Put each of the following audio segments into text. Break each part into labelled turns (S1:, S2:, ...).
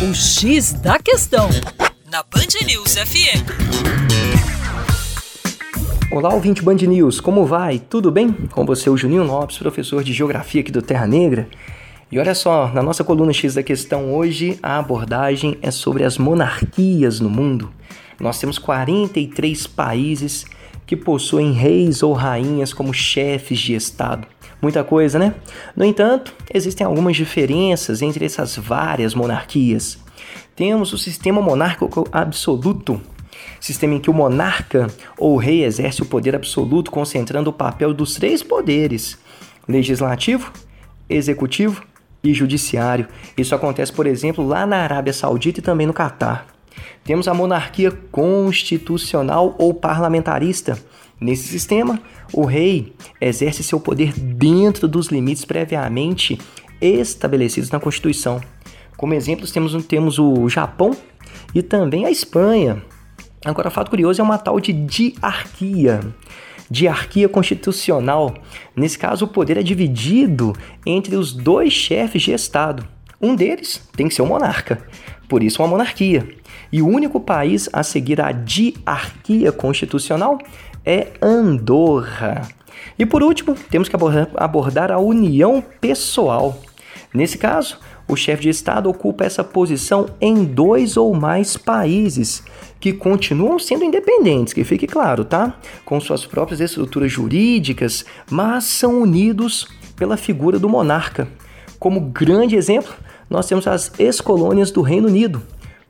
S1: O X da Questão, na Band News FM.
S2: Olá, ouvinte Band News, como vai? Tudo bem? Com você, o Juninho Lopes, professor de Geografia aqui do Terra Negra. E olha só, na nossa coluna X da Questão hoje, a abordagem é sobre as monarquias no mundo. Nós temos 43 países que possuem reis ou rainhas como chefes de Estado. Muita coisa, né? No entanto, existem algumas diferenças entre essas várias monarquias. Temos o sistema monárquico absoluto, sistema em que o monarca ou o rei exerce o poder absoluto, concentrando o papel dos três poderes: legislativo, executivo e judiciário. Isso acontece, por exemplo, lá na Arábia Saudita e também no Catar. Temos a monarquia constitucional ou parlamentarista. Nesse sistema, o rei exerce seu poder dentro dos limites previamente estabelecidos na Constituição. Como exemplos, temos, temos o Japão e também a Espanha. Agora, fato curioso é uma tal de diarquia. Diarquia constitucional. Nesse caso, o poder é dividido entre os dois chefes de Estado. Um deles tem que ser o monarca, por isso uma monarquia. E o único país a seguir a diarquia constitucional é Andorra. E por último, temos que abordar a união pessoal. Nesse caso, o chefe de Estado ocupa essa posição em dois ou mais países, que continuam sendo independentes, que fique claro, tá? Com suas próprias estruturas jurídicas, mas são unidos pela figura do monarca. Como grande exemplo, nós temos as ex-colônias do Reino Unido,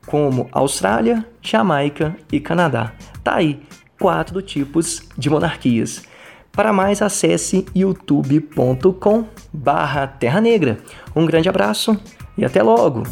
S2: como Austrália, Jamaica e Canadá. Tá aí quatro tipos de monarquias. Para mais, acesse youtube.com barra Terra Negra. Um grande abraço e até logo!